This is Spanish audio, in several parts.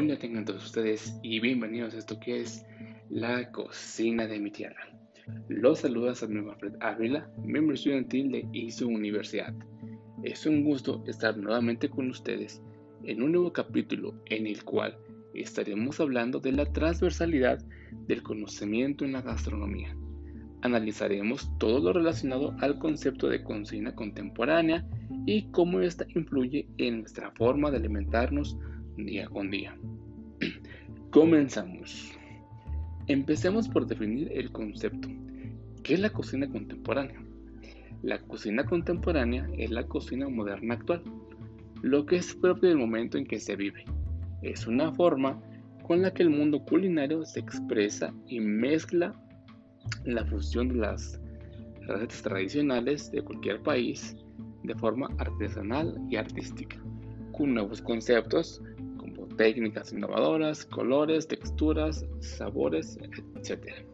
Buenas tengan todos ustedes y bienvenidos a esto que es la cocina de mi tierra. Los saludos a mi Alfred Ávila, miembro estudiantil de ISO Universidad. Es un gusto estar nuevamente con ustedes en un nuevo capítulo en el cual estaremos hablando de la transversalidad del conocimiento en la gastronomía. Analizaremos todo lo relacionado al concepto de cocina contemporánea y cómo esta influye en nuestra forma de alimentarnos día con día. Comenzamos. Empecemos por definir el concepto. ¿Qué es la cocina contemporánea? La cocina contemporánea es la cocina moderna actual, lo que es propio del momento en que se vive. Es una forma con la que el mundo culinario se expresa y mezcla la fusión de las recetas tradicionales de cualquier país de forma artesanal y artística, con nuevos conceptos técnicas innovadoras, colores, texturas, sabores, etc.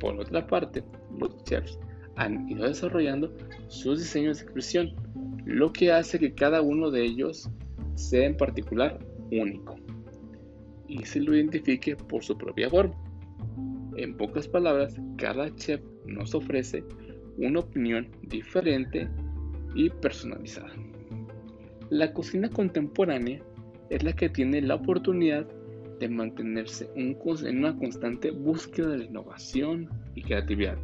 Por otra parte, los chefs han ido desarrollando sus diseños de expresión, lo que hace que cada uno de ellos sea en particular único y se lo identifique por su propia forma. En pocas palabras, cada chef nos ofrece una opinión diferente y personalizada. La cocina contemporánea es la que tiene la oportunidad de mantenerse en una constante búsqueda de innovación y creatividad,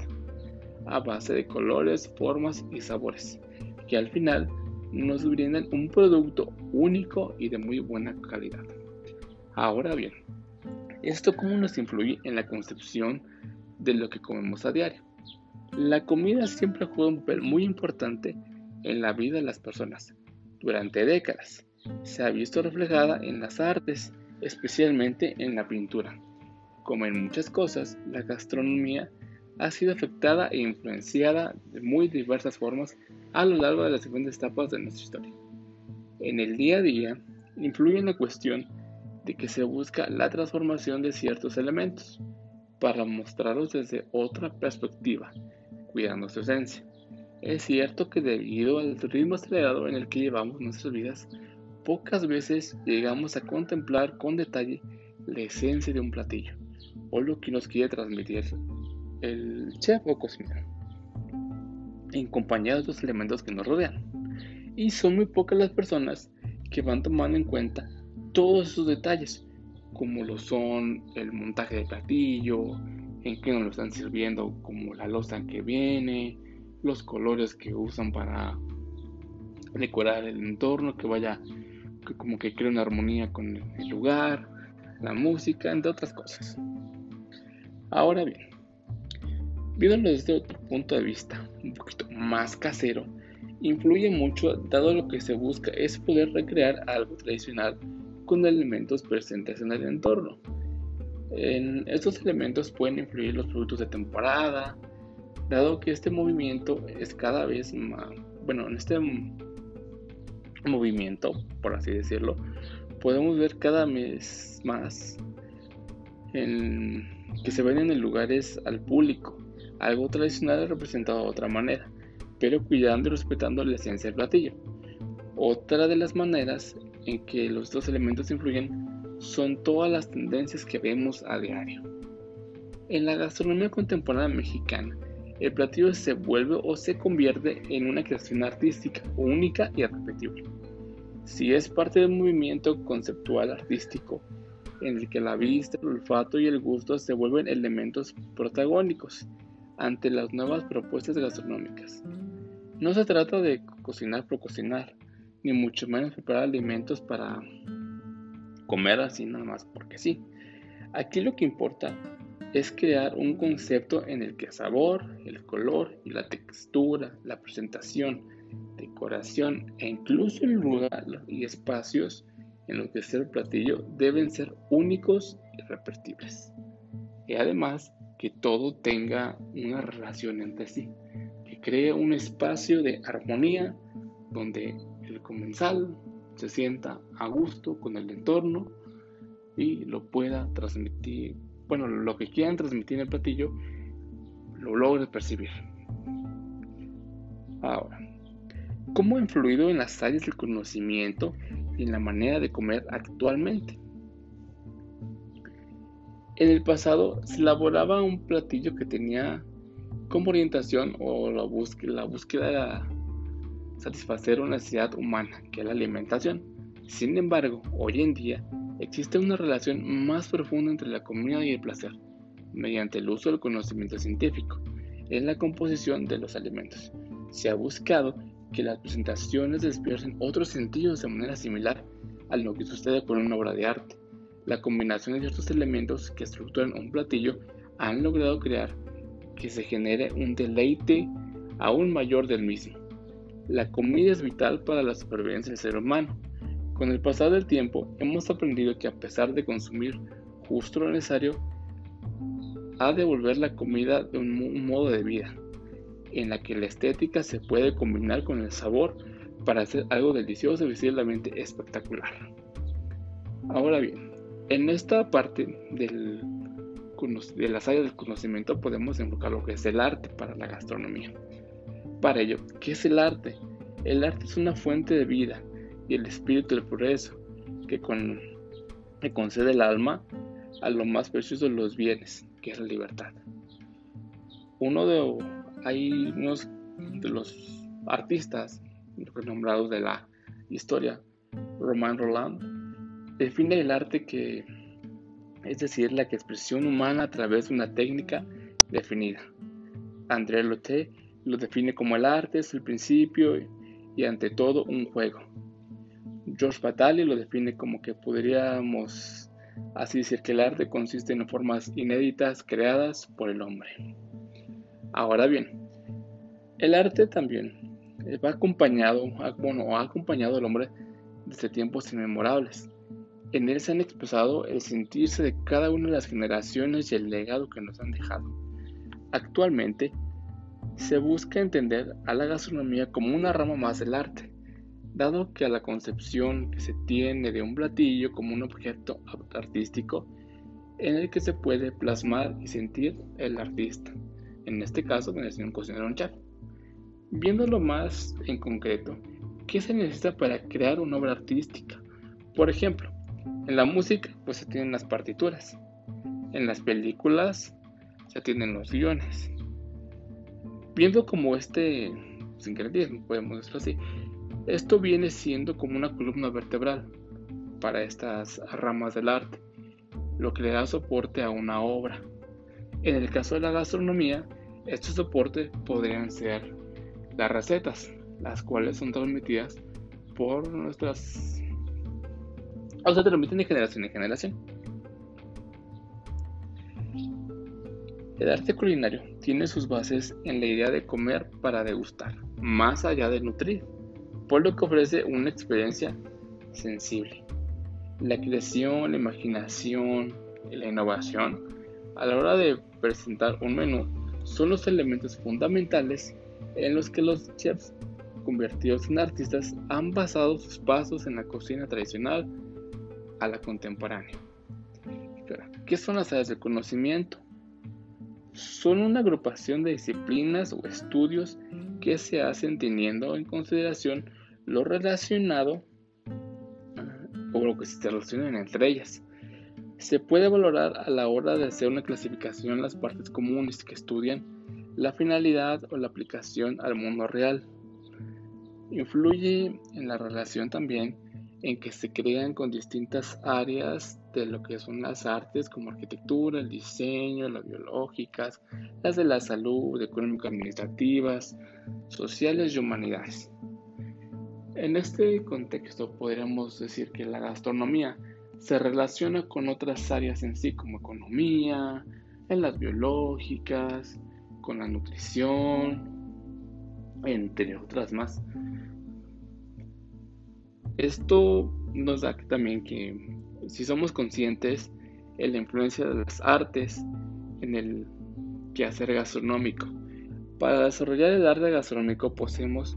a base de colores, formas y sabores, que al final nos brindan un producto único y de muy buena calidad. Ahora bien, ¿esto cómo nos influye en la concepción de lo que comemos a diario? La comida siempre juega un papel muy importante en la vida de las personas durante décadas se ha visto reflejada en las artes, especialmente en la pintura. Como en muchas cosas, la gastronomía ha sido afectada e influenciada de muy diversas formas a lo largo de las diferentes etapas de nuestra historia. En el día a día, influye en la cuestión de que se busca la transformación de ciertos elementos para mostrarlos desde otra perspectiva, cuidando su esencia. Es cierto que debido al ritmo acelerado en el que llevamos nuestras vidas, Pocas veces llegamos a contemplar con detalle la esencia de un platillo o lo que nos quiere transmitir el chef o cocinero, en compañía de los elementos que nos rodean. Y son muy pocas las personas que van tomando en cuenta todos esos detalles, como lo son el montaje del platillo, en qué nos lo están sirviendo, como la loza en que viene, los colores que usan para decorar el entorno, que vaya que como que crea una armonía con el lugar, la música, entre otras cosas. Ahora bien, viéndolo desde otro punto de vista, un poquito más casero, influye mucho dado lo que se busca es poder recrear algo tradicional con elementos presentes en el entorno. En estos elementos pueden influir los productos de temporada, dado que este movimiento es cada vez más, bueno, en este movimiento, por así decirlo, podemos ver cada mes más en, que se ven en lugares al público, algo tradicional representado de otra manera, pero cuidando y respetando la esencia del platillo. Otra de las maneras en que los dos elementos influyen son todas las tendencias que vemos a diario. En la gastronomía contemporánea mexicana, el platillo se vuelve o se convierte en una creación artística única y irrepetible. Si es parte del movimiento conceptual artístico, en el que la vista, el olfato y el gusto se vuelven elementos protagónicos ante las nuevas propuestas gastronómicas. No se trata de cocinar por cocinar, ni mucho menos preparar alimentos para comer así nada más porque sí. Aquí lo que importa es crear un concepto en el que el sabor, el color y la textura, la presentación, decoración e incluso el lugar y espacios en los que el platillo deben ser únicos y repetibles. Y además que todo tenga una relación entre sí, que cree un espacio de armonía donde el comensal se sienta a gusto con el entorno y lo pueda transmitir bueno, lo que quieran transmitir en el platillo, lo logres percibir. Ahora, ¿cómo ha influido en las áreas del conocimiento y en la manera de comer actualmente? En el pasado se elaboraba un platillo que tenía como orientación o la búsqueda, la búsqueda de satisfacer una necesidad humana, que es la alimentación. Sin embargo, hoy en día existe una relación más profunda entre la comida y el placer, mediante el uso del conocimiento científico en la composición de los alimentos. Se ha buscado que las presentaciones despierten otros sentidos de manera similar a lo que sucede con una obra de arte. La combinación de ciertos elementos que estructuran un platillo han logrado crear que se genere un deleite aún mayor del mismo. La comida es vital para la supervivencia del ser humano. Con el pasar del tiempo hemos aprendido que a pesar de consumir justo lo necesario, ha de volver la comida de un modo de vida, en la que la estética se puede combinar con el sabor para hacer algo delicioso y visiblemente espectacular. Ahora bien, en esta parte del, de las áreas del conocimiento podemos enfocar lo que es el arte para la gastronomía. Para ello, ¿qué es el arte? El arte es una fuente de vida y el espíritu del progreso que, con, que concede el alma a lo más precioso de los bienes, que es la libertad. Uno de, hay unos de los artistas renombrados de la historia, Romain Roland, define el arte que es decir, la expresión humana a través de una técnica definida. André Lotte lo define como el arte es el principio y ante todo un juego. George Batali lo define como que podríamos Así decir que el arte consiste en formas inéditas creadas por el hombre. Ahora bien, el arte también va acompañado, bueno, ha acompañado al hombre desde tiempos inmemorables. En él se han expresado el sentirse de cada una de las generaciones y el legado que nos han dejado. Actualmente, se busca entender a la gastronomía como una rama más del arte, dado que a la concepción que se tiene de un platillo como un objeto artístico en el que se puede plasmar y sentir el artista, en este caso siendo un cocinero un chef. Viéndolo más en concreto, ¿qué se necesita para crear una obra artística? Por ejemplo, en la música pues se tienen las partituras, en las películas se tienen los guiones. Viendo como este sincretismo, podemos decirlo así, esto viene siendo como una columna vertebral para estas ramas del arte, lo que le da soporte a una obra. En el caso de la gastronomía, estos soportes podrían ser las recetas, las cuales son transmitidas por nuestras... o se transmiten de generación en generación. El arte culinario tiene sus bases en la idea de comer para degustar, más allá de nutrir por que ofrece una experiencia sensible. La creación, la imaginación la innovación a la hora de presentar un menú son los elementos fundamentales en los que los chefs convertidos en artistas han basado sus pasos en la cocina tradicional a la contemporánea. ¿Qué son las áreas del conocimiento? Son una agrupación de disciplinas o estudios que se hacen teniendo en consideración lo relacionado o lo que se relacionan entre ellas. Se puede valorar a la hora de hacer una clasificación las partes comunes que estudian la finalidad o la aplicación al mundo real. Influye en la relación también en que se crean con distintas áreas de lo que son las artes como arquitectura, el diseño, las biológicas, las de la salud, económicas, administrativas, sociales y humanidades. En este contexto podríamos decir que la gastronomía se relaciona con otras áreas en sí como economía, en las biológicas, con la nutrición, entre otras más. Esto nos da también que si somos conscientes en la influencia de las artes en el quehacer gastronómico, para desarrollar el arte gastronómico poseemos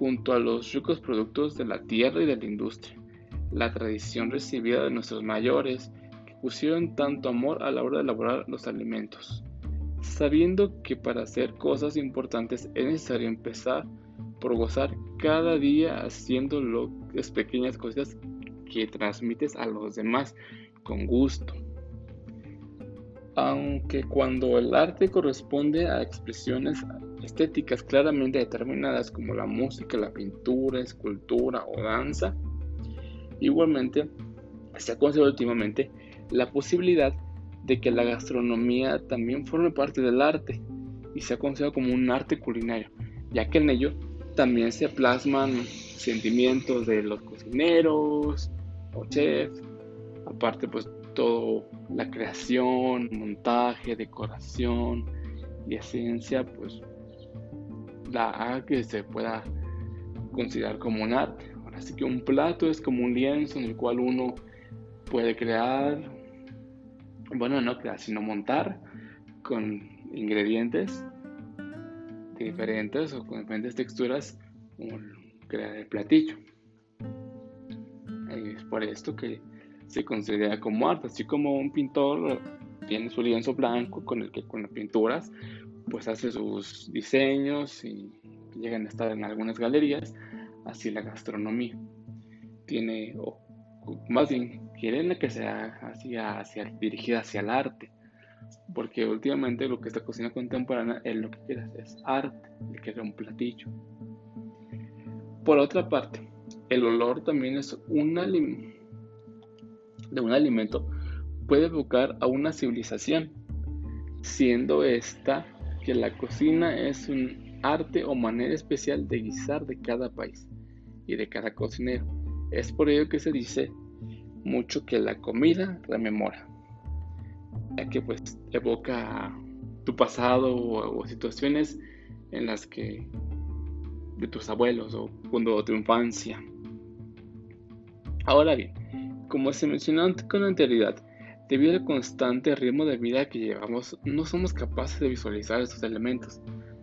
junto a los ricos productos de la tierra y de la industria, la tradición recibida de nuestros mayores que pusieron tanto amor a la hora de elaborar los alimentos, sabiendo que para hacer cosas importantes es necesario empezar por gozar cada día haciendo las pequeñas cosas que transmites a los demás con gusto. Aunque cuando el arte corresponde a expresiones estéticas claramente determinadas como la música, la pintura, escultura o danza, igualmente se ha considerado últimamente la posibilidad de que la gastronomía también forme parte del arte y se ha considerado como un arte culinario, ya que en ello también se plasman sentimientos de los cocineros o chefs, aparte pues todo la creación, montaje, decoración y esencia pues la haga que se pueda considerar como un arte. Así que un plato es como un lienzo en el cual uno puede crear, bueno, no crear, sino montar con ingredientes diferentes o con diferentes texturas, crear el platillo. es por esto que se considera como arte, así como un pintor tiene su lienzo blanco con el que con las pinturas pues hace sus diseños y llegan a estar en algunas galerías, así la gastronomía tiene, o más bien quieren que sea hacia, hacia, dirigida hacia el arte, porque últimamente lo que esta cocina contemporánea es lo que quiere es arte, que quiere un platillo. Por otra parte, el olor también es un de un alimento puede evocar a una civilización, siendo esta que la cocina es un arte o manera especial de guisar de cada país y de cada cocinero. Es por ello que se dice mucho que la comida rememora, ya que pues evoca tu pasado o, situaciones en las que de tus abuelos o cuando tu infancia. Ahora bien, como se mencionó con anterioridad, debido al constante ritmo de vida que llevamos, no somos capaces de visualizar estos elementos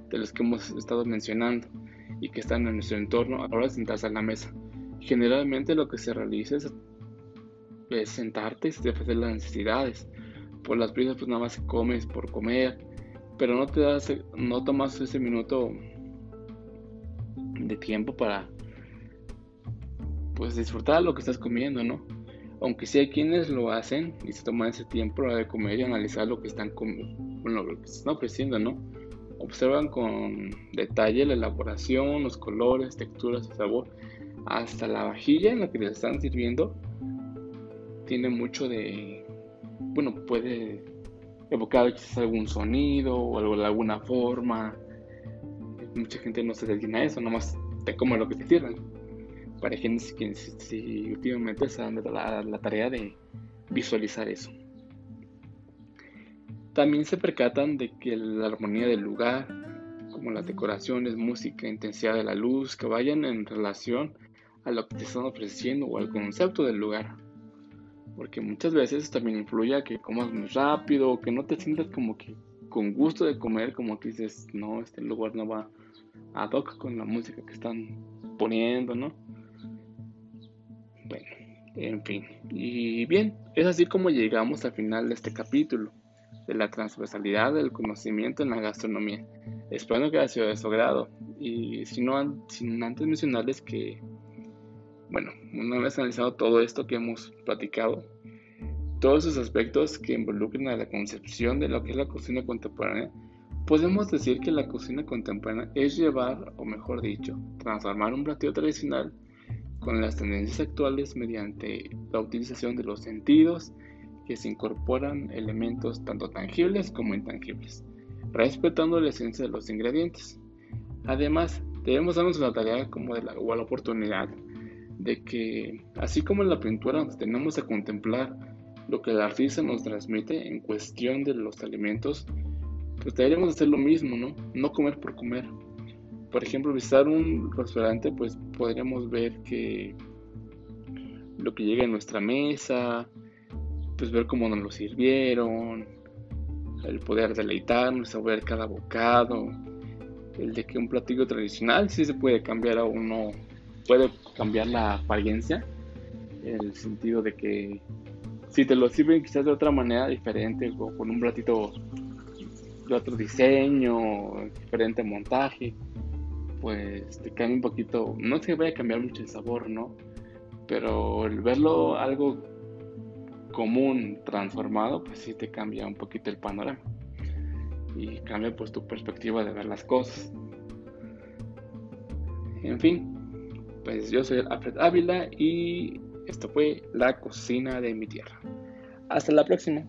de los que hemos estado mencionando y que están en nuestro entorno a la hora de sentarse a la mesa. Generalmente lo que se realiza es, sentarte y satisfacer las necesidades. Por las prisas pues nada más comes por comer, pero no te das, no tomas ese minuto de tiempo para pues disfrutar lo que estás comiendo, ¿no? Aunque sí hay quienes lo hacen y se toman ese tiempo de comer y analizar lo que están bueno, lo que están ofreciendo, ¿no? Observan con detalle la elaboración, los colores, texturas y sabor hasta la vajilla en la que les están sirviendo tiene mucho de, bueno, puede evocar quizás algún sonido o alguna forma. Mucha gente no se dedica a eso, nomás te come lo que te sirven. Para quienes, si, últimamente se dan la, tarea de visualizar eso. También se percatan de que la armonía del lugar, como las decoraciones, música, intensidad de la luz, que vayan en relación a lo que te están ofreciendo o al concepto del lugar. Porque muchas veces también influye a que comas muy rápido o que no te sientas como que con gusto de comer, como que dices, no, este lugar no va a hoc con la música que están poniendo, ¿no? Bueno, en fin. Y bien, es así como llegamos al final de este capítulo de la transversalidad del conocimiento en la gastronomía. Espero que haya sido de su agrado. Y si no, sin antes mencionarles que bueno, una vez analizado todo esto que hemos platicado, todos esos aspectos que involucran a la concepción de lo que es la cocina contemporánea, podemos decir que la cocina contemporánea es llevar, o mejor dicho, transformar un platillo tradicional con las tendencias actuales mediante la utilización de los sentidos que se incorporan elementos tanto tangibles como intangibles, respetando la esencia de los ingredientes. Además, debemos darnos la tarea como de la oportunidad de que, así como en la pintura nos tenemos a contemplar lo que el artista nos transmite en cuestión de los alimentos, pues deberíamos hacer lo mismo, ¿no? No comer por comer. Por ejemplo, visitar un restaurante, pues podríamos ver que lo que llega a nuestra mesa, pues ver cómo nos lo sirvieron, el poder deleitarnos, saber cada bocado, el de que un platillo tradicional sí se puede cambiar a uno puede cambiar la apariencia, el sentido de que si te lo sirven quizás de otra manera diferente o con un platito de otro diseño, diferente montaje, pues te cambia un poquito, no se vaya a cambiar mucho el sabor, ¿no? Pero el verlo algo común transformado, pues sí te cambia un poquito el panorama y cambia pues tu perspectiva de ver las cosas. En fin, pues yo soy Alfred Ávila y esto fue La cocina de mi tierra. Hasta la próxima.